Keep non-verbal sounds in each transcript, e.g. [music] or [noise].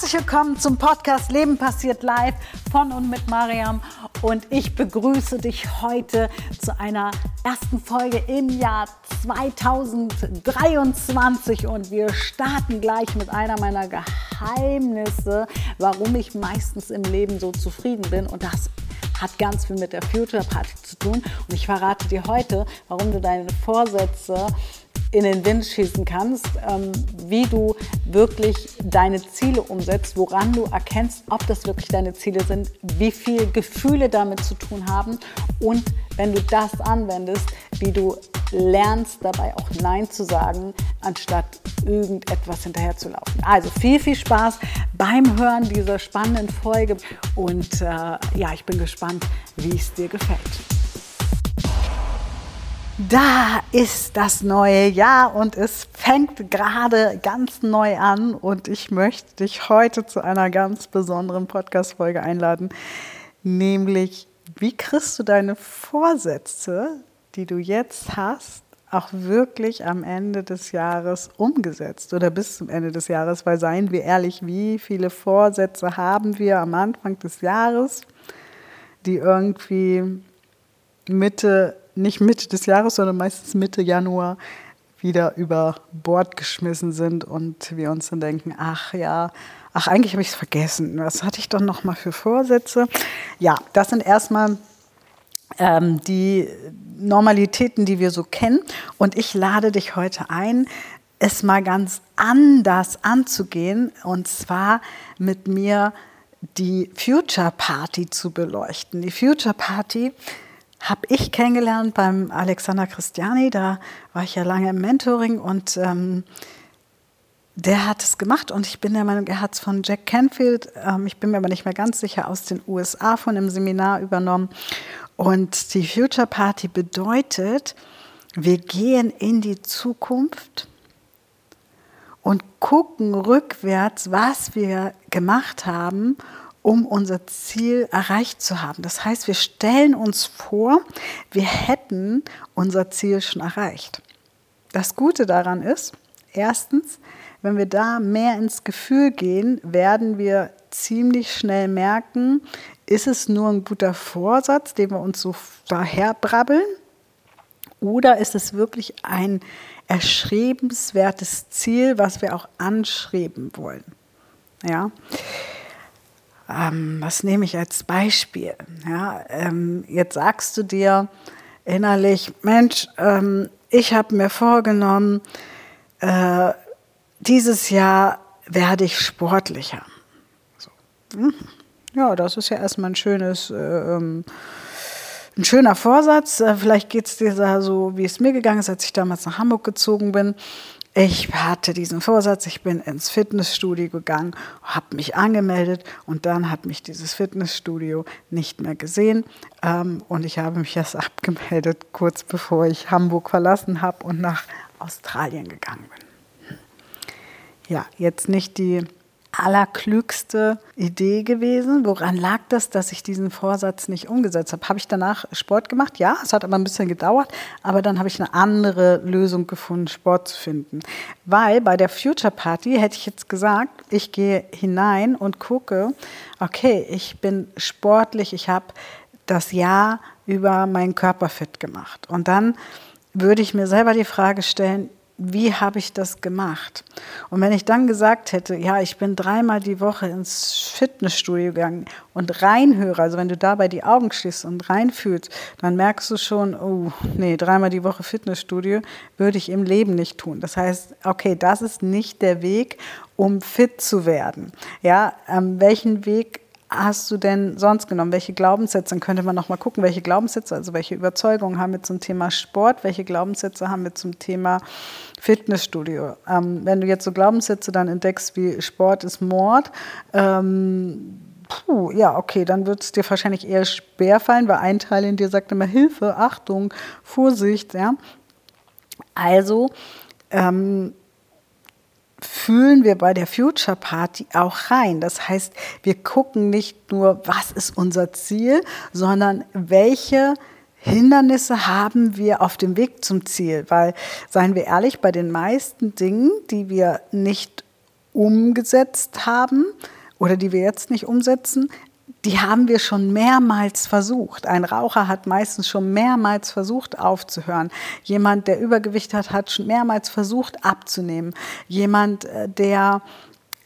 Herzlich willkommen zum Podcast Leben passiert live von und mit Mariam. Und ich begrüße dich heute zu einer ersten Folge im Jahr 2023 und wir starten gleich mit einer meiner Geheimnisse, warum ich meistens im Leben so zufrieden bin. Und das hat ganz viel mit der Future Party zu tun. Und ich verrate dir heute, warum du deine Vorsätze in den Wind schießen kannst, ähm, wie du wirklich deine Ziele umsetzt, woran du erkennst, ob das wirklich deine Ziele sind, wie viel Gefühle damit zu tun haben und wenn du das anwendest, wie du lernst dabei auch Nein zu sagen, anstatt irgendetwas hinterher zu laufen. Also viel, viel Spaß beim Hören dieser spannenden Folge und äh, ja, ich bin gespannt, wie es dir gefällt. Da ist das neue Jahr und es fängt gerade ganz neu an und ich möchte dich heute zu einer ganz besonderen Podcast-Folge einladen, nämlich wie kriegst du deine Vorsätze, die du jetzt hast, auch wirklich am Ende des Jahres umgesetzt oder bis zum Ende des Jahres, weil seien wir ehrlich, wie viele Vorsätze haben wir am Anfang des Jahres, die irgendwie Mitte nicht Mitte des Jahres, sondern meistens Mitte Januar wieder über Bord geschmissen sind und wir uns dann denken, ach ja, ach eigentlich habe ich es vergessen. Was hatte ich doch noch mal für Vorsätze? Ja, das sind erstmal ähm, die Normalitäten, die wir so kennen. Und ich lade dich heute ein, es mal ganz anders anzugehen und zwar mit mir die Future Party zu beleuchten. Die Future Party habe ich kennengelernt beim Alexander Christiani. Da war ich ja lange im Mentoring und ähm, der hat es gemacht und ich bin der Meinung, er hat es von Jack Canfield, ähm, ich bin mir aber nicht mehr ganz sicher, aus den USA von einem Seminar übernommen. Und die Future Party bedeutet, wir gehen in die Zukunft und gucken rückwärts, was wir gemacht haben um unser Ziel erreicht zu haben. Das heißt, wir stellen uns vor, wir hätten unser Ziel schon erreicht. Das Gute daran ist, erstens, wenn wir da mehr ins Gefühl gehen, werden wir ziemlich schnell merken, ist es nur ein guter Vorsatz, den wir uns so daherbrabbeln, oder ist es wirklich ein erschrebenswertes Ziel, was wir auch anschreiben wollen? Ja ähm, was nehme ich als Beispiel? Ja, ähm, jetzt sagst du dir innerlich, Mensch, ähm, ich habe mir vorgenommen, äh, dieses Jahr werde ich sportlicher. So. Hm. Ja, das ist ja erstmal ein schönes, äh, ähm, ein schöner Vorsatz. Äh, vielleicht geht es dir so, wie es mir gegangen ist, als ich damals nach Hamburg gezogen bin. Ich hatte diesen Vorsatz, ich bin ins Fitnessstudio gegangen, habe mich angemeldet und dann hat mich dieses Fitnessstudio nicht mehr gesehen ähm, und ich habe mich erst [laughs] abgemeldet, kurz bevor ich Hamburg verlassen habe und nach Australien gegangen bin. Ja, jetzt nicht die allerklügste Idee gewesen. Woran lag das, dass ich diesen Vorsatz nicht umgesetzt habe? Habe ich danach Sport gemacht? Ja, es hat aber ein bisschen gedauert, aber dann habe ich eine andere Lösung gefunden, Sport zu finden. Weil bei der Future Party hätte ich jetzt gesagt, ich gehe hinein und gucke, okay, ich bin sportlich, ich habe das Jahr über meinen Körper fit gemacht. Und dann würde ich mir selber die Frage stellen, wie habe ich das gemacht? Und wenn ich dann gesagt hätte, ja, ich bin dreimal die Woche ins Fitnessstudio gegangen und reinhöre, also wenn du dabei die Augen schließt und reinfühlst, dann merkst du schon, oh, nee, dreimal die Woche Fitnessstudio würde ich im Leben nicht tun. Das heißt, okay, das ist nicht der Weg, um fit zu werden. Ja, ähm, welchen Weg hast du denn sonst genommen? Welche Glaubenssätze? Dann könnte man noch mal gucken, welche Glaubenssätze, also welche Überzeugungen haben wir zum Thema Sport, welche Glaubenssätze haben wir zum Thema Fitnessstudio. Ähm, wenn du jetzt so Glaubenssätze dann entdeckst wie Sport ist Mord, ähm, puh, ja, okay, dann wird es dir wahrscheinlich eher schwer fallen, weil ein Teil in dir sagt immer Hilfe, Achtung, Vorsicht, ja. Also, ähm, fühlen wir bei der Future Party auch rein. Das heißt, wir gucken nicht nur, was ist unser Ziel, sondern welche Hindernisse haben wir auf dem Weg zum Ziel. Weil, seien wir ehrlich, bei den meisten Dingen, die wir nicht umgesetzt haben oder die wir jetzt nicht umsetzen, die haben wir schon mehrmals versucht. Ein Raucher hat meistens schon mehrmals versucht aufzuhören. Jemand, der Übergewicht hat, hat schon mehrmals versucht abzunehmen. Jemand, äh, der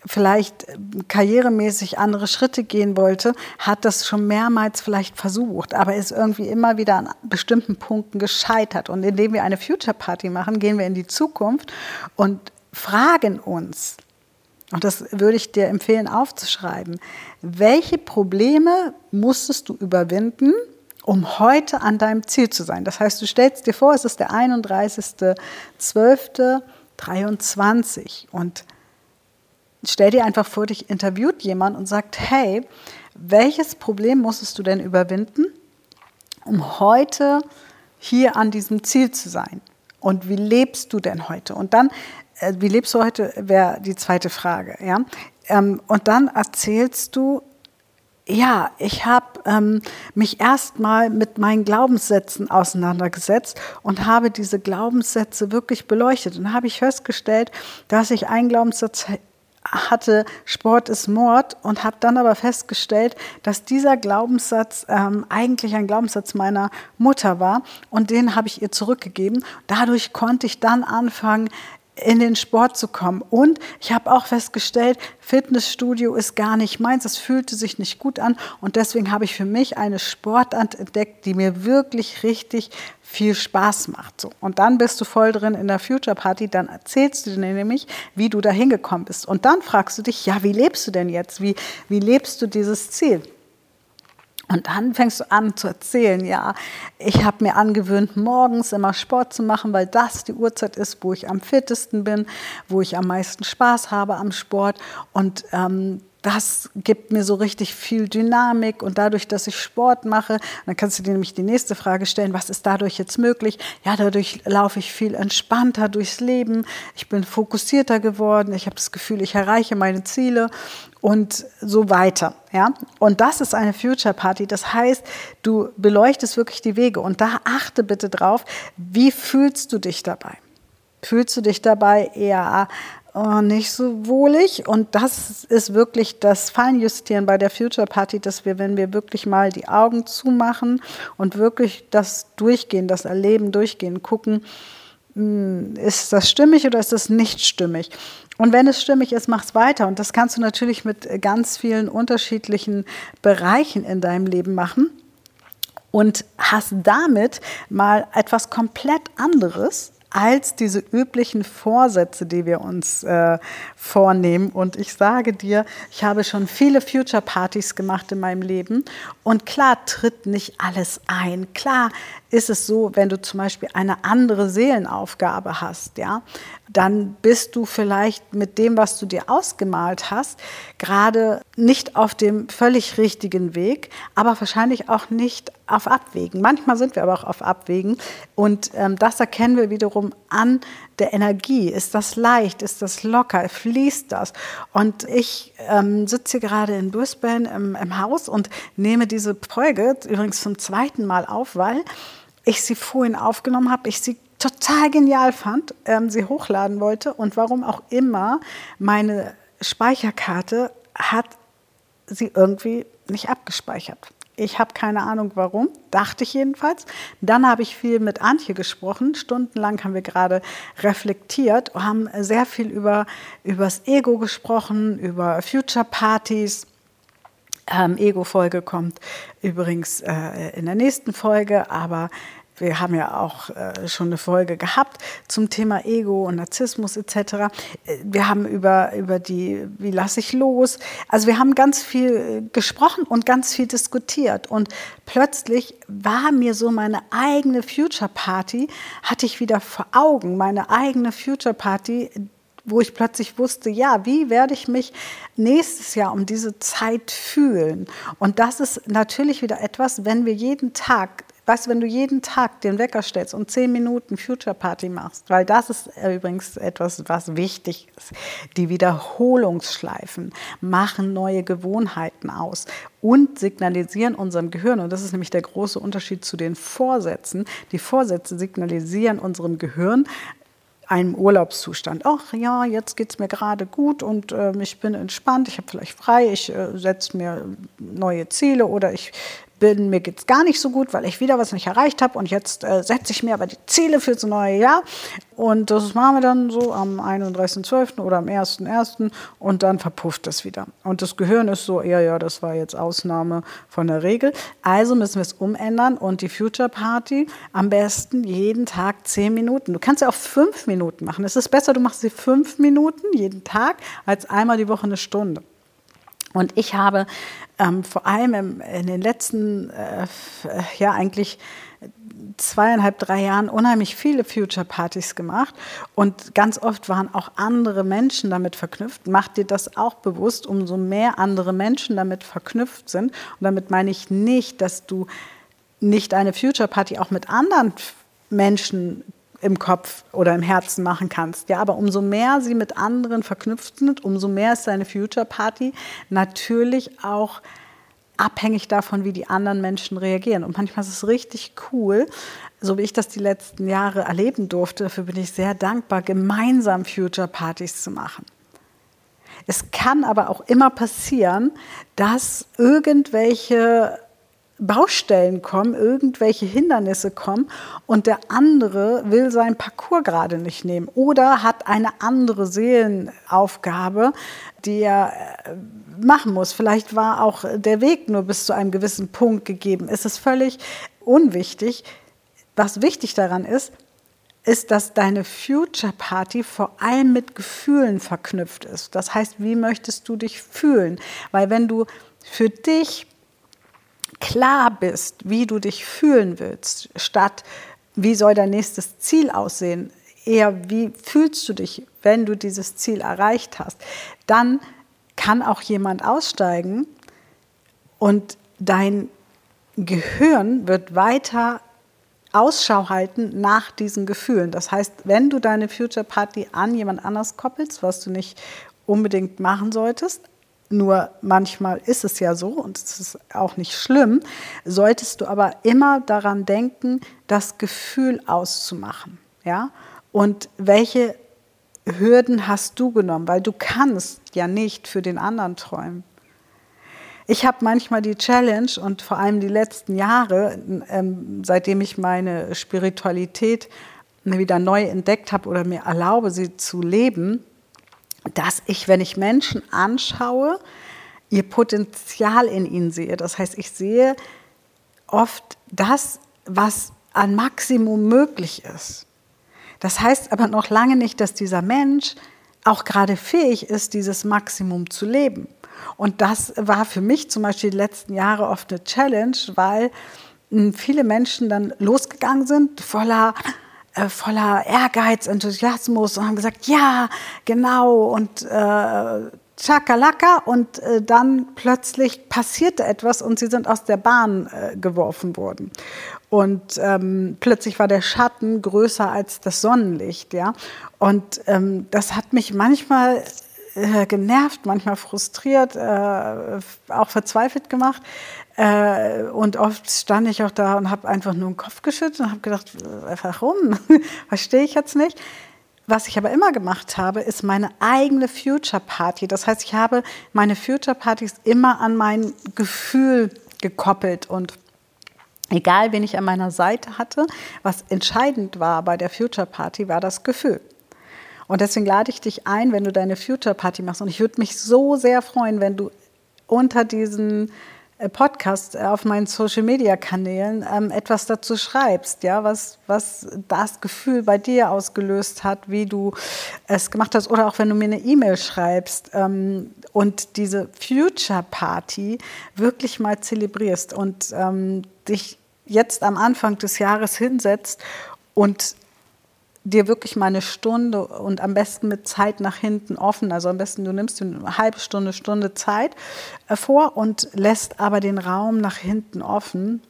vielleicht äh, karrieremäßig andere Schritte gehen wollte, hat das schon mehrmals vielleicht versucht, aber ist irgendwie immer wieder an bestimmten Punkten gescheitert. Und indem wir eine Future Party machen, gehen wir in die Zukunft und fragen uns, und das würde ich dir empfehlen aufzuschreiben, welche Probleme musstest du überwinden, um heute an deinem Ziel zu sein? Das heißt, du stellst dir vor, es ist der 31.12.23 und stell dir einfach vor, dich interviewt jemand und sagt, hey, welches Problem musstest du denn überwinden, um heute hier an diesem Ziel zu sein? Und wie lebst du denn heute? Und dann, wie lebst du heute, wäre die zweite Frage. Ja? Ähm, und dann erzählst du, ja, ich habe ähm, mich erstmal mit meinen Glaubenssätzen auseinandergesetzt und habe diese Glaubenssätze wirklich beleuchtet. Und habe ich festgestellt, dass ich einen Glaubenssatz hatte, Sport ist Mord und habe dann aber festgestellt, dass dieser Glaubenssatz ähm, eigentlich ein Glaubenssatz meiner Mutter war und den habe ich ihr zurückgegeben. Dadurch konnte ich dann anfangen, in den Sport zu kommen. Und ich habe auch festgestellt, Fitnessstudio ist gar nicht meins. Es fühlte sich nicht gut an. Und deswegen habe ich für mich eine Sportart entdeckt, die mir wirklich richtig viel Spaß macht. So. Und dann bist du voll drin in der Future Party. Dann erzählst du dir nämlich, wie du da hingekommen bist. Und dann fragst du dich, ja, wie lebst du denn jetzt? Wie, wie lebst du dieses Ziel? Und dann fängst du an zu erzählen, ja, ich habe mir angewöhnt, morgens immer Sport zu machen, weil das die Uhrzeit ist, wo ich am fittesten bin, wo ich am meisten Spaß habe am Sport. Und ähm, das gibt mir so richtig viel Dynamik und dadurch, dass ich Sport mache, dann kannst du dir nämlich die nächste Frage stellen, was ist dadurch jetzt möglich? Ja, dadurch laufe ich viel entspannter durchs Leben, ich bin fokussierter geworden, ich habe das Gefühl, ich erreiche meine Ziele und so weiter. Ja? Und das ist eine Future Party. Das heißt, du beleuchtest wirklich die Wege und da achte bitte drauf, wie fühlst du dich dabei? Fühlst du dich dabei eher oh, nicht so wohlig. Und das ist wirklich das Feinjustieren bei der Future Party, dass wir, wenn wir wirklich mal die Augen zumachen und wirklich das durchgehen, das Erleben durchgehen, gucken, hm, ist das stimmig oder ist das nicht stimmig? Und wenn es stimmig ist, mach es weiter. Und das kannst du natürlich mit ganz vielen unterschiedlichen Bereichen in deinem Leben machen und hast damit mal etwas komplett anderes als diese üblichen Vorsätze, die wir uns äh, vornehmen. Und ich sage dir, ich habe schon viele Future Partys gemacht in meinem Leben. Und klar tritt nicht alles ein. Klar ist es so, wenn du zum Beispiel eine andere Seelenaufgabe hast, ja, dann bist du vielleicht mit dem, was du dir ausgemalt hast, gerade nicht auf dem völlig richtigen Weg, aber wahrscheinlich auch nicht auf Abwägen. Manchmal sind wir aber auch auf Abwägen und ähm, das erkennen wir wiederum an der Energie. Ist das leicht? Ist das locker? Fließt das? Und ich ähm, sitze hier gerade in Brisbane im, im Haus und nehme diese Folge übrigens zum zweiten Mal auf, weil ich sie vorhin aufgenommen habe, ich sie total genial fand, ähm, sie hochladen wollte und warum auch immer meine Speicherkarte hat sie irgendwie nicht abgespeichert. Ich habe keine Ahnung warum, dachte ich jedenfalls. Dann habe ich viel mit Antje gesprochen. Stundenlang haben wir gerade reflektiert, haben sehr viel über, über das Ego gesprochen, über Future Partys. Ähm, Ego-Folge kommt übrigens äh, in der nächsten Folge, aber wir haben ja auch äh, schon eine Folge gehabt zum Thema Ego und Narzissmus etc. Äh, wir haben über, über die, wie lasse ich los. Also wir haben ganz viel äh, gesprochen und ganz viel diskutiert. Und plötzlich war mir so meine eigene Future Party, hatte ich wieder vor Augen, meine eigene Future Party, wo ich plötzlich wusste, ja, wie werde ich mich nächstes Jahr um diese Zeit fühlen? Und das ist natürlich wieder etwas, wenn wir jeden Tag Weißt du, wenn du jeden Tag den Wecker stellst und zehn Minuten Future Party machst, weil das ist übrigens etwas, was wichtig ist. Die Wiederholungsschleifen machen neue Gewohnheiten aus und signalisieren unserem Gehirn, und das ist nämlich der große Unterschied zu den Vorsätzen, die Vorsätze signalisieren unserem Gehirn, einem Urlaubszustand. Ach ja, jetzt geht es mir gerade gut und äh, ich bin entspannt, ich habe vielleicht frei, ich äh, setze mir neue Ziele oder ich bin, mir es gar nicht so gut, weil ich wieder was nicht erreicht habe und jetzt äh, setze ich mir aber die Ziele für das neue Jahr und das machen wir dann so am 31.12. oder am 1.1. und dann verpufft das wieder. Und das Gehirn ist so, ja, ja, das war jetzt Ausnahme von der Regel. Also müssen wir es umändern und die Future Party am besten jeden Tag zehn Minuten. Du kannst ja auch fünf Minuten machen. Es ist besser, du machst sie fünf Minuten jeden Tag als einmal die Woche eine Stunde. Und ich habe ähm, vor allem im, in den letzten, äh, ja eigentlich zweieinhalb, drei Jahren unheimlich viele Future-Partys gemacht und ganz oft waren auch andere Menschen damit verknüpft. Mach dir das auch bewusst, umso mehr andere Menschen damit verknüpft sind. Und damit meine ich nicht, dass du nicht eine Future-Party auch mit anderen Menschen im Kopf oder im Herzen machen kannst. Ja, aber umso mehr sie mit anderen verknüpft sind, umso mehr ist deine Future Party natürlich auch abhängig davon, wie die anderen Menschen reagieren. Und manchmal ist es richtig cool, so wie ich das die letzten Jahre erleben durfte, dafür bin ich sehr dankbar, gemeinsam Future Partys zu machen. Es kann aber auch immer passieren, dass irgendwelche Baustellen kommen, irgendwelche Hindernisse kommen und der andere will seinen Parcours gerade nicht nehmen oder hat eine andere Seelenaufgabe, die er äh, machen muss. Vielleicht war auch der Weg nur bis zu einem gewissen Punkt gegeben. Es ist völlig unwichtig. Was wichtig daran ist, ist, dass deine Future Party vor allem mit Gefühlen verknüpft ist. Das heißt, wie möchtest du dich fühlen? Weil wenn du für dich klar bist, wie du dich fühlen willst, statt wie soll dein nächstes Ziel aussehen, eher wie fühlst du dich, wenn du dieses Ziel erreicht hast, dann kann auch jemand aussteigen und dein Gehirn wird weiter Ausschau halten nach diesen Gefühlen. Das heißt, wenn du deine Future Party an jemand anders koppelst, was du nicht unbedingt machen solltest, nur manchmal ist es ja so und es ist auch nicht schlimm, solltest du aber immer daran denken, das Gefühl auszumachen. Ja? Und welche Hürden hast du genommen? Weil du kannst ja nicht für den anderen träumen. Ich habe manchmal die Challenge und vor allem die letzten Jahre, ähm, seitdem ich meine Spiritualität wieder neu entdeckt habe oder mir erlaube, sie zu leben, dass ich, wenn ich Menschen anschaue, ihr Potenzial in ihnen sehe. Das heißt, ich sehe oft das, was an Maximum möglich ist. Das heißt aber noch lange nicht, dass dieser Mensch auch gerade fähig ist, dieses Maximum zu leben. Und das war für mich zum Beispiel die letzten Jahre oft eine Challenge, weil hm, viele Menschen dann losgegangen sind, voller äh, voller Ehrgeiz, Enthusiasmus und haben gesagt, ja, genau und äh, Chakalaka und äh, dann plötzlich passierte etwas und sie sind aus der Bahn äh, geworfen worden. Und ähm, plötzlich war der Schatten größer als das Sonnenlicht, ja. Und ähm, das hat mich manchmal äh, genervt, manchmal frustriert, äh, auch verzweifelt gemacht. Äh, und oft stand ich auch da und habe einfach nur den Kopf geschüttelt und habe gedacht, warum? [laughs] Verstehe ich jetzt nicht. Was ich aber immer gemacht habe, ist meine eigene Future Party. Das heißt, ich habe meine Future Partys immer an mein Gefühl gekoppelt und egal wen ich an meiner Seite hatte, was entscheidend war bei der Future Party, war das Gefühl. Und deswegen lade ich dich ein, wenn du deine Future Party machst. Und ich würde mich so sehr freuen, wenn du unter diesen äh, Podcast äh, auf meinen Social Media Kanälen ähm, etwas dazu schreibst, ja, was, was das Gefühl bei dir ausgelöst hat, wie du es gemacht hast, oder auch wenn du mir eine E-Mail schreibst ähm, und diese Future Party wirklich mal zelebrierst und ähm, dich jetzt am Anfang des Jahres hinsetzt und dir wirklich mal eine Stunde und am besten mit Zeit nach hinten offen, also am besten du nimmst eine halbe Stunde, Stunde Zeit äh, vor und lässt aber den Raum nach hinten offen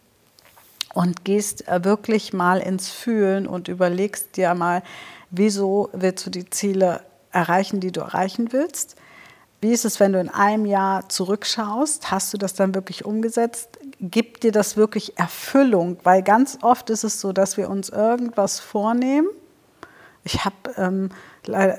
und gehst äh, wirklich mal ins Fühlen und überlegst dir mal, wieso willst du die Ziele erreichen, die du erreichen willst. Wie ist es, wenn du in einem Jahr zurückschaust? Hast du das dann wirklich umgesetzt? Gibt dir das wirklich Erfüllung? Weil ganz oft ist es so, dass wir uns irgendwas vornehmen Ich habe, ähm,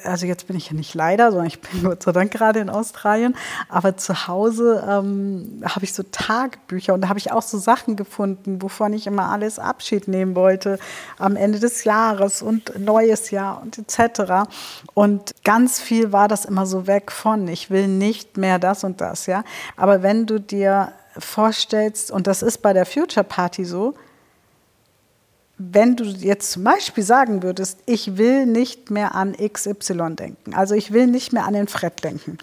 also jetzt bin ich ja nicht leider, sondern ich bin [laughs] Gott sei Dank gerade in Australien, aber zu Hause ähm, habe ich so Tagebücher und da habe ich auch so Sachen gefunden, wovon ich immer alles Abschied nehmen wollte am Ende des Jahres und neues Jahr und etc. Und ganz viel war das immer so weg von, ich will nicht mehr das und das, ja. Aber wenn du dir vorstellst, und das ist bei der Future Party so, wenn du jetzt zum Beispiel sagen würdest, ich will nicht mehr an XY denken, also ich will nicht mehr an den Fred denken.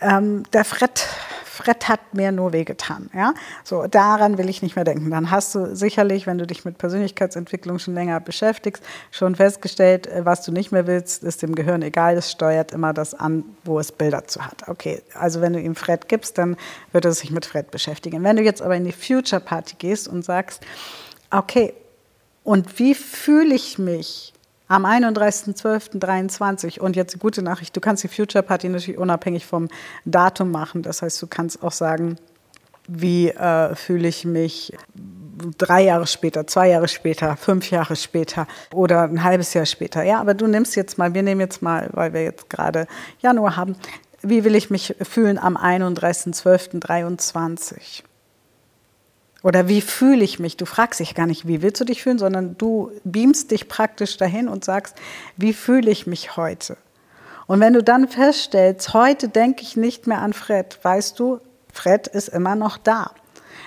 Ähm, der Fred, Fred hat mir nur wehgetan. Ja? So, daran will ich nicht mehr denken. Dann hast du sicherlich, wenn du dich mit Persönlichkeitsentwicklung schon länger beschäftigst, schon festgestellt, äh, was du nicht mehr willst, ist dem Gehirn egal. Es steuert immer das an, wo es Bilder zu hat. Okay, also wenn du ihm Fred gibst, dann wird er sich mit Fred beschäftigen. Wenn du jetzt aber in die Future Party gehst und sagst, okay, und wie fühle ich mich am 31.12.23? Und jetzt gute Nachricht, du kannst die Future Party natürlich unabhängig vom Datum machen. Das heißt, du kannst auch sagen, wie äh, fühle ich mich drei Jahre später, zwei Jahre später, fünf Jahre später oder ein halbes Jahr später. Ja, aber du nimmst jetzt mal, wir nehmen jetzt mal, weil wir jetzt gerade Januar haben, wie will ich mich fühlen am 31.12.23? Oder wie fühle ich mich? Du fragst dich gar nicht, wie willst du dich fühlen, sondern du beamst dich praktisch dahin und sagst, wie fühle ich mich heute? Und wenn du dann feststellst, heute denke ich nicht mehr an Fred, weißt du, Fred ist immer noch da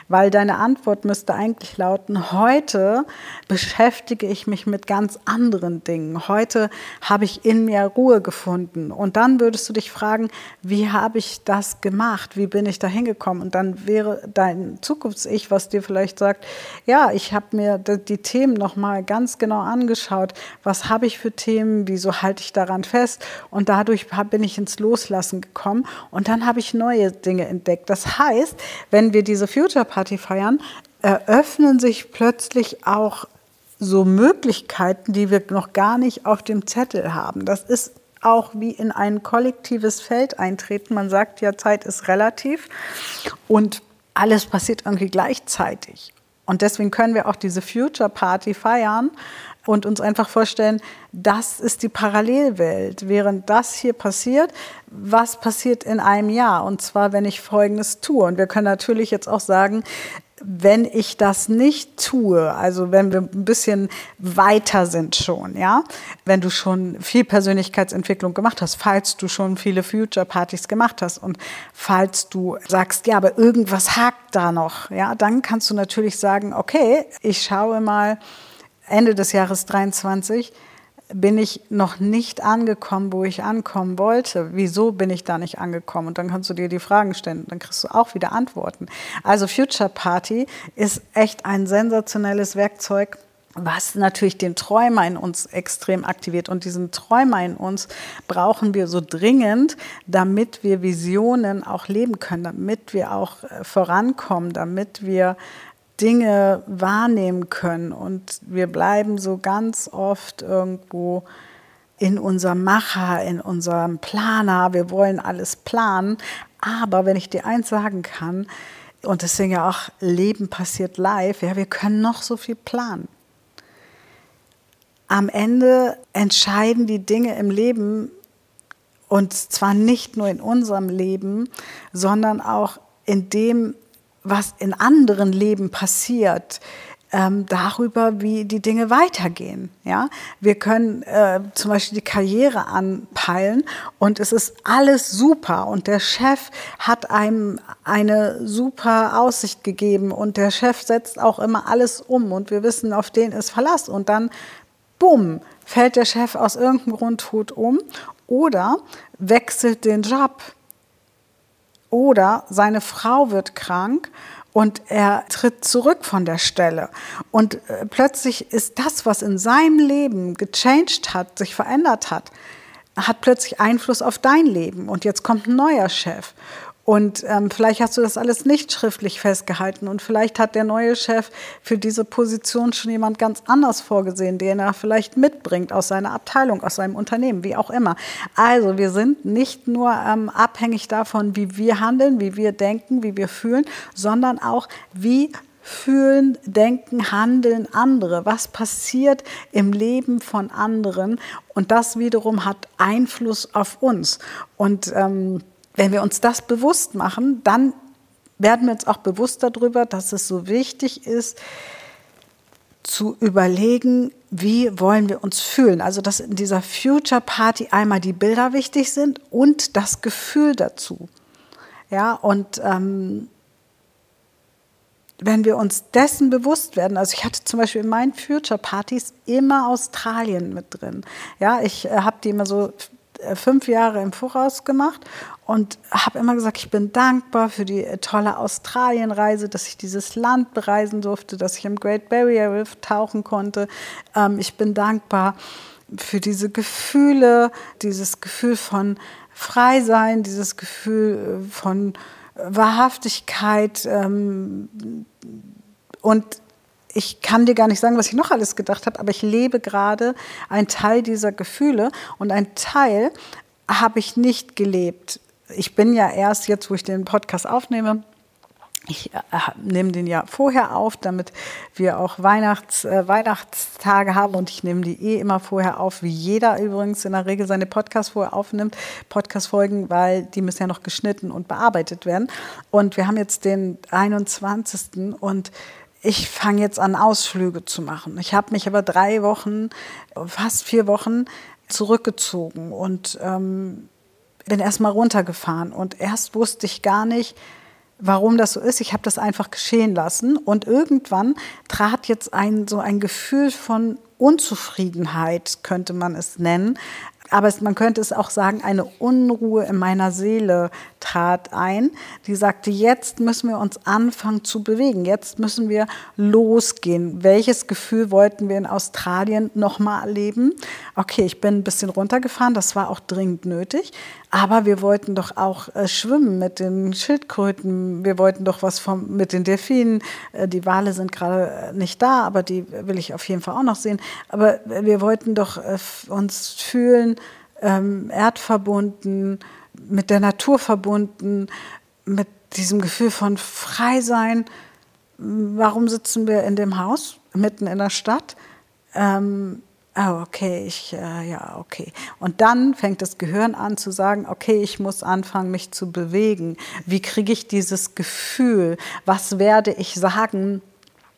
weil deine Antwort müsste eigentlich lauten, heute beschäftige ich mich mit ganz anderen Dingen. Heute habe ich in mir Ruhe gefunden. Und dann würdest du dich fragen, wie habe ich das gemacht? Wie bin ich da hingekommen? Und dann wäre dein Zukunfts-Ich, was dir vielleicht sagt, ja, ich habe mir die Themen nochmal ganz genau angeschaut. Was habe ich für Themen? Wieso halte ich daran fest? Und dadurch bin ich ins Loslassen gekommen. Und dann habe ich neue Dinge entdeckt. Das heißt, wenn wir diese Future Party feiern, eröffnen sich plötzlich auch so Möglichkeiten, die wir noch gar nicht auf dem Zettel haben. Das ist auch wie in ein kollektives Feld eintreten. Man sagt ja, Zeit ist relativ und alles passiert irgendwie gleichzeitig. Und deswegen können wir auch diese Future Party feiern und uns einfach vorstellen, das ist die Parallelwelt. Während das hier passiert, was passiert in einem Jahr? Und zwar, wenn ich Folgendes tue. Und wir können natürlich jetzt auch sagen, wenn ich das nicht tue, also wenn wir ein bisschen weiter sind schon, ja, wenn du schon viel Persönlichkeitsentwicklung gemacht hast, falls du schon viele Future Partys gemacht hast und falls du sagst, ja, aber irgendwas hakt da noch, ja, dann kannst du natürlich sagen, okay, ich schaue mal, Ende des Jahres 23 bin ich noch nicht angekommen, wo ich ankommen wollte. Wieso bin ich da nicht angekommen? Und dann kannst du dir die Fragen stellen. Dann kriegst du auch wieder Antworten. Also Future Party ist echt ein sensationelles Werkzeug, was natürlich den Träumer in uns extrem aktiviert. Und diesen Träumer in uns brauchen wir so dringend, damit wir Visionen auch leben können, damit wir auch äh, vorankommen, damit wir Dinge wahrnehmen können. Und wir bleiben so ganz oft irgendwo in unserem Macher, in unserem Planer. Wir wollen alles planen. Aber wenn ich dir eins sagen kann, und deswegen ja auch Leben passiert live, ja, wir können noch so viel planen. Am Ende entscheiden die Dinge im Leben, und zwar nicht nur in unserem Leben, sondern auch in dem, was in anderen Leben passiert, ähm, darüber, wie die Dinge weitergehen. Ja? Wir können äh, zum Beispiel die Karriere anpeilen und es ist alles super und der Chef hat einem eine super Aussicht gegeben und der Chef setzt auch immer alles um und wir wissen, auf den ist Verlass und dann, bumm, fällt der Chef aus irgendeinem Grund tot um oder wechselt den Job oder seine Frau wird krank und er tritt zurück von der Stelle. Und äh, plötzlich ist das, was in seinem Leben gechanged hat, sich verändert hat, hat plötzlich Einfluss auf dein Leben. Und jetzt kommt ein neuer Chef. Und ähm, vielleicht hast du das alles nicht schriftlich festgehalten und vielleicht hat der neue Chef für diese Position schon jemand ganz anders vorgesehen, den er vielleicht mitbringt aus seiner Abteilung, aus seinem Unternehmen, wie auch immer. Also wir sind nicht nur ähm, abhängig davon, wie wir handeln, wie wir denken, wie wir fühlen, sondern auch, wie fühlen, denken, handeln andere? Was passiert im Leben von anderen? Und das wiederum hat Einfluss auf uns. Und ähm, wenn wir uns das bewusst machen, dann werden wir uns auch bewusst darüber, dass es so wichtig ist, zu überlegen, wie wollen wir uns fühlen. Also, dass in dieser Future Party einmal die Bilder wichtig sind und das Gefühl dazu. Ja, und ähm, wenn wir uns dessen bewusst werden, also ich hatte zum Beispiel in meinen Future Partys immer Australien mit drin. Ja, ich äh, habe die immer so äh, fünf Jahre im Voraus gemacht und habe immer gesagt, ich bin dankbar für die äh, tolle Australienreise, dass ich dieses Land bereisen durfte, dass ich im Great Barrier Reef tauchen konnte. Ähm, ich bin dankbar für diese Gefühle, dieses Gefühl von Freisein, dieses Gefühl von Wahrhaftigkeit ähm, und ich kann dir gar nicht sagen, was ich noch alles gedacht habe, aber ich lebe gerade einen Teil dieser Gefühle und ein Teil habe ich nicht gelebt. Ich bin ja erst jetzt, wo ich den Podcast aufnehme, ich äh, nehme den ja vorher auf, damit wir auch Weihnachts, äh, Weihnachtstage haben und ich nehme die eh immer vorher auf, wie jeder übrigens in der Regel seine Podcasts vorher aufnimmt, Podcast-Folgen, weil die müssen ja noch geschnitten und bearbeitet werden. Und wir haben jetzt den 21. und ich fange jetzt an, Ausflüge zu machen. Ich habe mich aber drei Wochen, fast vier Wochen zurückgezogen und ähm, bin erstmal runtergefahren. Und erst wusste ich gar nicht, warum das so ist. Ich habe das einfach geschehen lassen. Und irgendwann trat jetzt ein, so ein Gefühl von Unzufriedenheit, könnte man es nennen, aber man könnte es auch sagen, eine Unruhe in meiner Seele trat ein, die sagte, jetzt müssen wir uns anfangen zu bewegen, jetzt müssen wir losgehen. Welches Gefühl wollten wir in Australien nochmal erleben? Okay, ich bin ein bisschen runtergefahren, das war auch dringend nötig, aber wir wollten doch auch äh, schwimmen mit den Schildkröten, wir wollten doch was vom, mit den Delfinen, äh, die Wale sind gerade äh, nicht da, aber die will ich auf jeden Fall auch noch sehen, aber wir wollten doch äh, uns fühlen, ähm, erdverbunden, mit der Natur verbunden, mit diesem Gefühl von Freisein. Warum sitzen wir in dem Haus mitten in der Stadt? Ähm, oh, okay, ich, äh, ja, okay. Und dann fängt das Gehirn an zu sagen, okay, ich muss anfangen, mich zu bewegen. Wie kriege ich dieses Gefühl? Was werde ich sagen?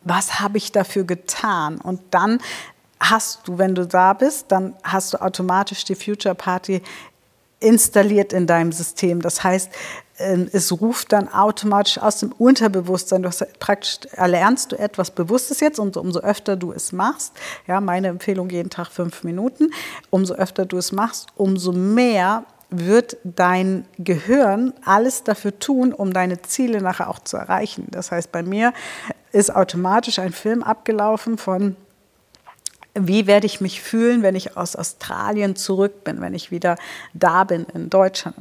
Was habe ich dafür getan? Und dann hast du, wenn du da bist, dann hast du automatisch die Future Party installiert in deinem System. Das heißt, ähm, es ruft dann automatisch aus dem Unterbewusstsein, du hast praktisch erlernst du etwas Bewusstes jetzt und umso öfter du es machst, ja, meine Empfehlung jeden Tag fünf Minuten, umso öfter du es machst, umso mehr wird dein Gehirn alles dafür tun, um deine Ziele nachher auch zu erreichen. Das heißt, bei mir ist automatisch ein Film abgelaufen von wie werde ich mich fühlen, wenn ich aus Australien zurück bin, wenn ich wieder da bin in Deutschland?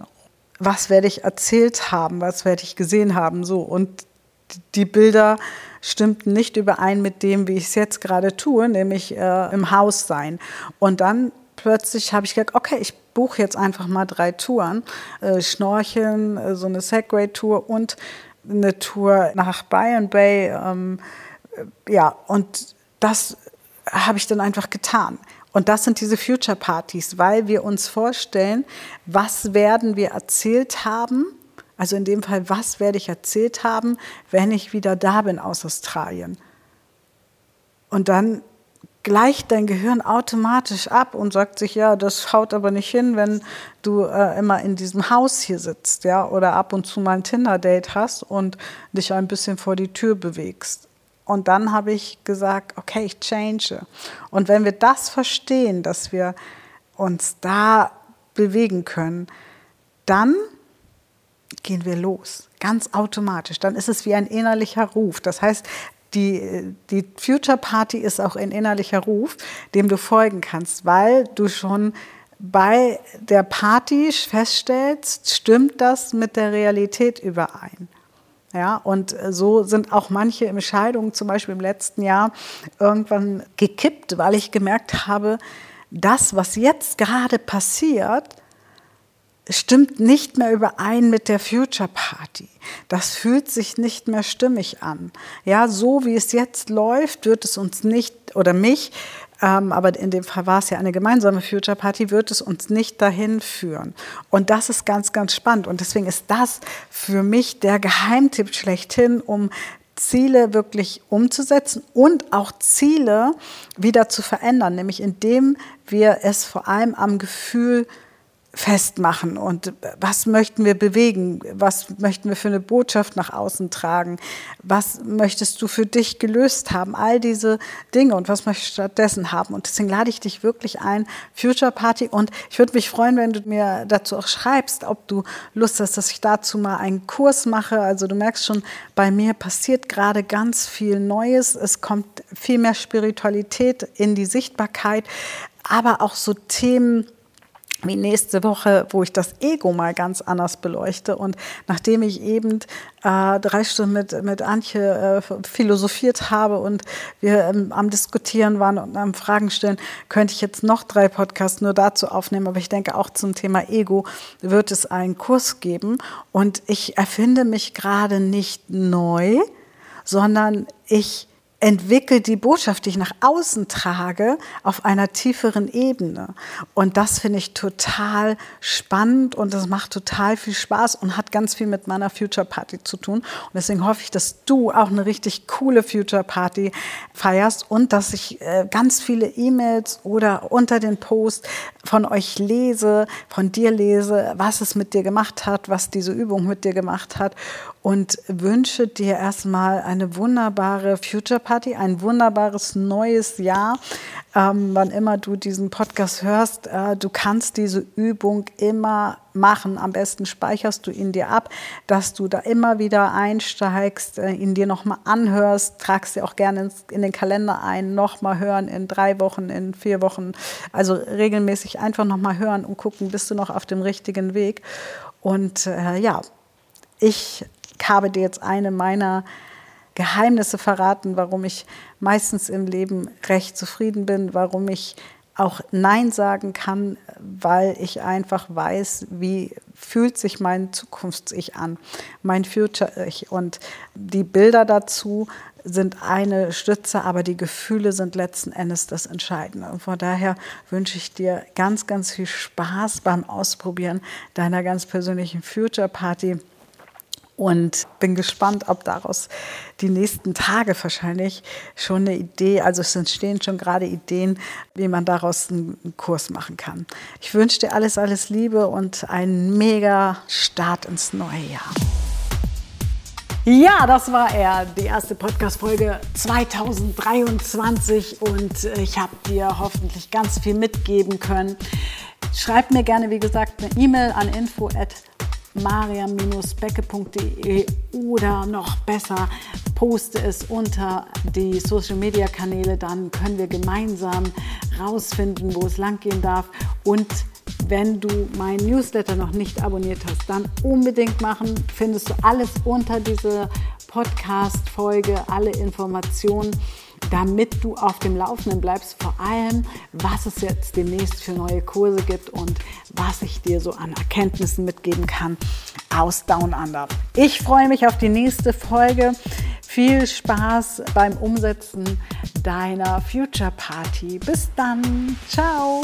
Was werde ich erzählt haben? Was werde ich gesehen haben? So und die Bilder stimmten nicht überein mit dem, wie ich es jetzt gerade tue, nämlich äh, im Haus sein. Und dann plötzlich habe ich gedacht, okay, ich buche jetzt einfach mal drei Touren: äh, Schnorcheln, äh, so eine Segway-Tour und eine Tour nach Byron Bay. Ähm, äh, ja, und das habe ich dann einfach getan. Und das sind diese Future Partys, weil wir uns vorstellen, was werden wir erzählt haben, also in dem Fall, was werde ich erzählt haben, wenn ich wieder da bin aus Australien. Und dann gleicht dein Gehirn automatisch ab und sagt sich, ja, das haut aber nicht hin, wenn du äh, immer in diesem Haus hier sitzt, ja, oder ab und zu mal ein Tinder-Date hast und dich ein bisschen vor die Tür bewegst. Und dann habe ich gesagt, okay, ich change. Und wenn wir das verstehen, dass wir uns da bewegen können, dann gehen wir los, ganz automatisch. Dann ist es wie ein innerlicher Ruf. Das heißt, die, die Future Party ist auch ein innerlicher Ruf, dem du folgen kannst, weil du schon bei der Party feststellst, stimmt das mit der Realität überein. Ja, und äh, so sind auch manche Entscheidungen, zum Beispiel im letzten Jahr, irgendwann gekippt, weil ich gemerkt habe, das, was jetzt gerade passiert, stimmt nicht mehr überein mit der Future Party. Das fühlt sich nicht mehr stimmig an. Ja, so wie es jetzt läuft, wird es uns nicht oder mich ähm, aber in dem Fall war es ja eine gemeinsame Future Party, wird es uns nicht dahin führen. Und das ist ganz, ganz spannend. Und deswegen ist das für mich der Geheimtipp schlechthin, um Ziele wirklich umzusetzen und auch Ziele wieder zu verändern, nämlich indem wir es vor allem am Gefühl festmachen und was möchten wir bewegen, was möchten wir für eine Botschaft nach außen tragen, was möchtest du für dich gelöst haben, all diese Dinge und was möchtest du stattdessen haben. Und deswegen lade ich dich wirklich ein, Future Party. Und ich würde mich freuen, wenn du mir dazu auch schreibst, ob du Lust hast, dass ich dazu mal einen Kurs mache. Also du merkst schon, bei mir passiert gerade ganz viel Neues, es kommt viel mehr Spiritualität in die Sichtbarkeit, aber auch so Themen, wie nächste Woche, wo ich das Ego mal ganz anders beleuchte. Und nachdem ich eben äh, drei Stunden mit, mit Antje äh, philosophiert habe und wir ähm, am Diskutieren waren und am Fragen stellen, könnte ich jetzt noch drei Podcasts nur dazu aufnehmen. Aber ich denke, auch zum Thema Ego wird es einen Kurs geben. Und ich erfinde mich gerade nicht neu, sondern ich entwickelt die Botschaft, die ich nach außen trage, auf einer tieferen Ebene. Und das finde ich total spannend und das macht total viel Spaß und hat ganz viel mit meiner Future Party zu tun. Und deswegen hoffe ich, dass du auch eine richtig coole Future Party feierst und dass ich äh, ganz viele E-Mails oder unter den Post von euch lese, von dir lese, was es mit dir gemacht hat, was diese Übung mit dir gemacht hat und wünsche dir erstmal eine wunderbare Future Party, ein wunderbares neues Jahr. Ähm, wann immer du diesen Podcast hörst, äh, du kannst diese Übung immer machen. Am besten speicherst du ihn dir ab, dass du da immer wieder einsteigst, äh, ihn dir nochmal anhörst, tragst dir auch gerne ins, in den Kalender ein, nochmal hören in drei Wochen, in vier Wochen. Also regelmäßig einfach nochmal hören und gucken, bist du noch auf dem richtigen Weg. Und äh, ja, ich habe dir jetzt eine meiner Geheimnisse verraten, warum ich meistens im Leben recht zufrieden bin, warum ich auch Nein sagen kann, weil ich einfach weiß, wie fühlt sich mein Zukunfts-Ich an, mein Future-Ich. Und die Bilder dazu sind eine Stütze, aber die Gefühle sind letzten Endes das Entscheidende. Und von daher wünsche ich dir ganz, ganz viel Spaß beim Ausprobieren deiner ganz persönlichen Future Party und bin gespannt, ob daraus die nächsten Tage wahrscheinlich schon eine Idee, also es entstehen schon gerade Ideen, wie man daraus einen Kurs machen kann. Ich wünsche dir alles, alles Liebe und einen mega Start ins neue Jahr. Ja, das war er, die erste Podcast-Folge 2023 und ich habe dir hoffentlich ganz viel mitgeben können. Schreib mir gerne, wie gesagt, eine E-Mail an info@ mariam-becke.de oder noch besser, poste es unter die Social Media Kanäle, dann können wir gemeinsam rausfinden, wo es langgehen darf. Und wenn du meinen Newsletter noch nicht abonniert hast, dann unbedingt machen. Findest du alles unter dieser Podcast-Folge, alle Informationen damit du auf dem Laufenden bleibst, vor allem, was es jetzt demnächst für neue Kurse gibt und was ich dir so an Erkenntnissen mitgeben kann aus Down Under. Ich freue mich auf die nächste Folge. Viel Spaß beim Umsetzen deiner Future Party. Bis dann. Ciao.